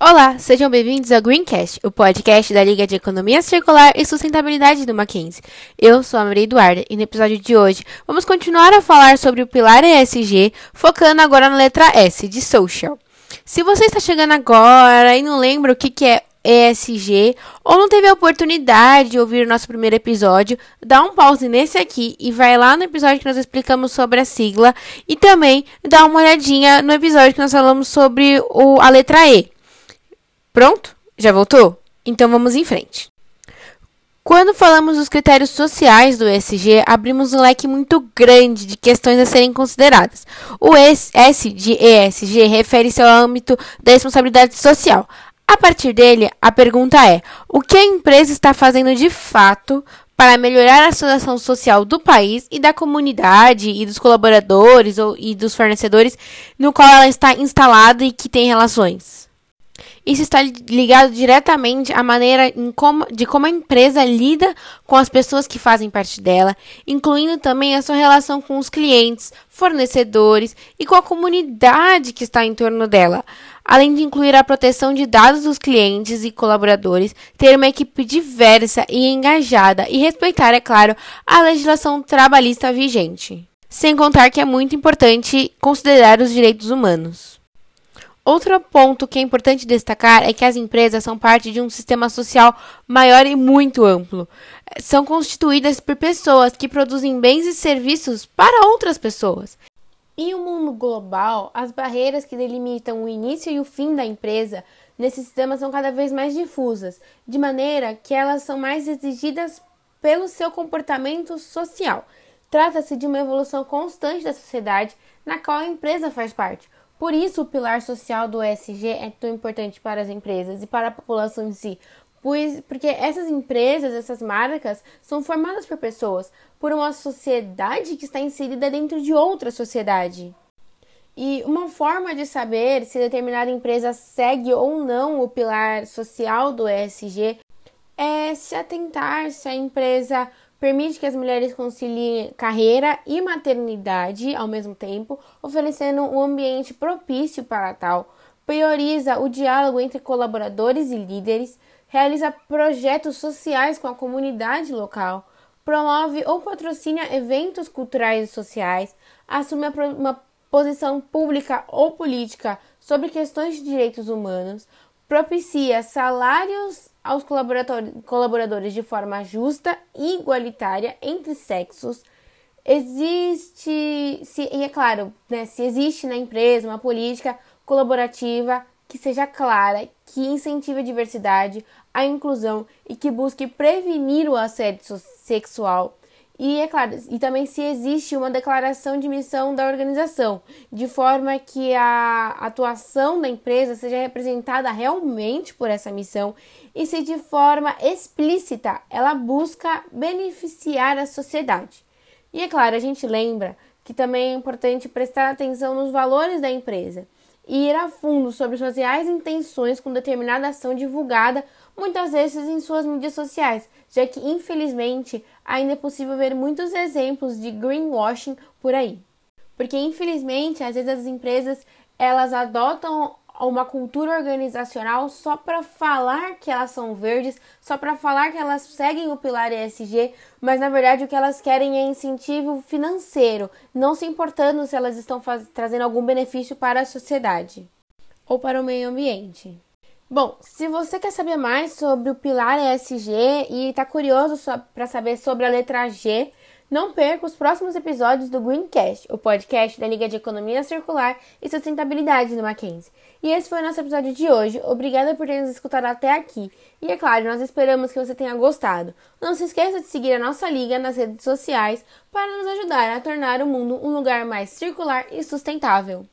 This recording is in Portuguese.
Olá, sejam bem-vindos ao Greencast, o podcast da Liga de Economia Circular e Sustentabilidade do Mackenzie. Eu sou a Maria Eduarda e no episódio de hoje vamos continuar a falar sobre o pilar ESG, focando agora na letra S, de Social. Se você está chegando agora e não lembra o que, que é ESG ou não teve a oportunidade de ouvir o nosso primeiro episódio, dá um pause nesse aqui e vai lá no episódio que nós explicamos sobre a sigla e também dá uma olhadinha no episódio que nós falamos sobre o, a letra E. Pronto? Já voltou? Então vamos em frente. Quando falamos dos critérios sociais do ESG, abrimos um leque muito grande de questões a serem consideradas. O S de ESG refere-se ao âmbito da responsabilidade social. A partir dele, a pergunta é: o que a empresa está fazendo de fato para melhorar a situação social do país e da comunidade e dos colaboradores ou, e dos fornecedores no qual ela está instalada e que tem relações? Isso está ligado diretamente à maneira como, de como a empresa lida com as pessoas que fazem parte dela, incluindo também a sua relação com os clientes, fornecedores e com a comunidade que está em torno dela. Além de incluir a proteção de dados dos clientes e colaboradores, ter uma equipe diversa e engajada e respeitar, é claro, a legislação trabalhista vigente. Sem contar que é muito importante considerar os direitos humanos. Outro ponto que é importante destacar é que as empresas são parte de um sistema social maior e muito amplo. São constituídas por pessoas que produzem bens e serviços para outras pessoas. Em um mundo global, as barreiras que delimitam o início e o fim da empresa nesse sistema são cada vez mais difusas, de maneira que elas são mais exigidas pelo seu comportamento social. Trata-se de uma evolução constante da sociedade na qual a empresa faz parte por isso, o pilar social do ESG é tão importante para as empresas e para a população em si, pois, porque essas empresas, essas marcas, são formadas por pessoas, por uma sociedade que está inserida dentro de outra sociedade. E uma forma de saber se determinada empresa segue ou não o pilar social do ESG é se atentar se a empresa permite que as mulheres conciliem carreira e maternidade ao mesmo tempo, oferecendo um ambiente propício para tal, prioriza o diálogo entre colaboradores e líderes, realiza projetos sociais com a comunidade local, promove ou patrocina eventos culturais e sociais, assume uma posição pública ou política sobre questões de direitos humanos, propicia salários aos colaboradores de forma justa e igualitária entre sexos. Existe, se, e é claro, né, se existe na empresa uma política colaborativa que seja clara, que incentive a diversidade, a inclusão e que busque prevenir o assédio sexual e é claro, e também se existe uma declaração de missão da organização, de forma que a atuação da empresa seja representada realmente por essa missão e se de forma explícita ela busca beneficiar a sociedade. E é claro, a gente lembra que também é importante prestar atenção nos valores da empresa e ir a fundo sobre suas reais intenções com determinada ação divulgada, muitas vezes em suas mídias sociais, já que infelizmente ainda é possível ver muitos exemplos de greenwashing por aí. Porque infelizmente, às vezes as empresas elas adotam uma cultura organizacional só para falar que elas são verdes, só para falar que elas seguem o pilar ESG, mas na verdade o que elas querem é incentivo financeiro, não se importando se elas estão trazendo algum benefício para a sociedade ou para o meio ambiente. Bom, se você quer saber mais sobre o pilar ESG e está curioso para saber sobre a letra G, não perca os próximos episódios do Greencast, o podcast da Liga de Economia Circular e Sustentabilidade do Mackenzie. E esse foi o nosso episódio de hoje. Obrigada por ter nos escutado até aqui. E é claro, nós esperamos que você tenha gostado. Não se esqueça de seguir a nossa liga nas redes sociais para nos ajudar a tornar o mundo um lugar mais circular e sustentável.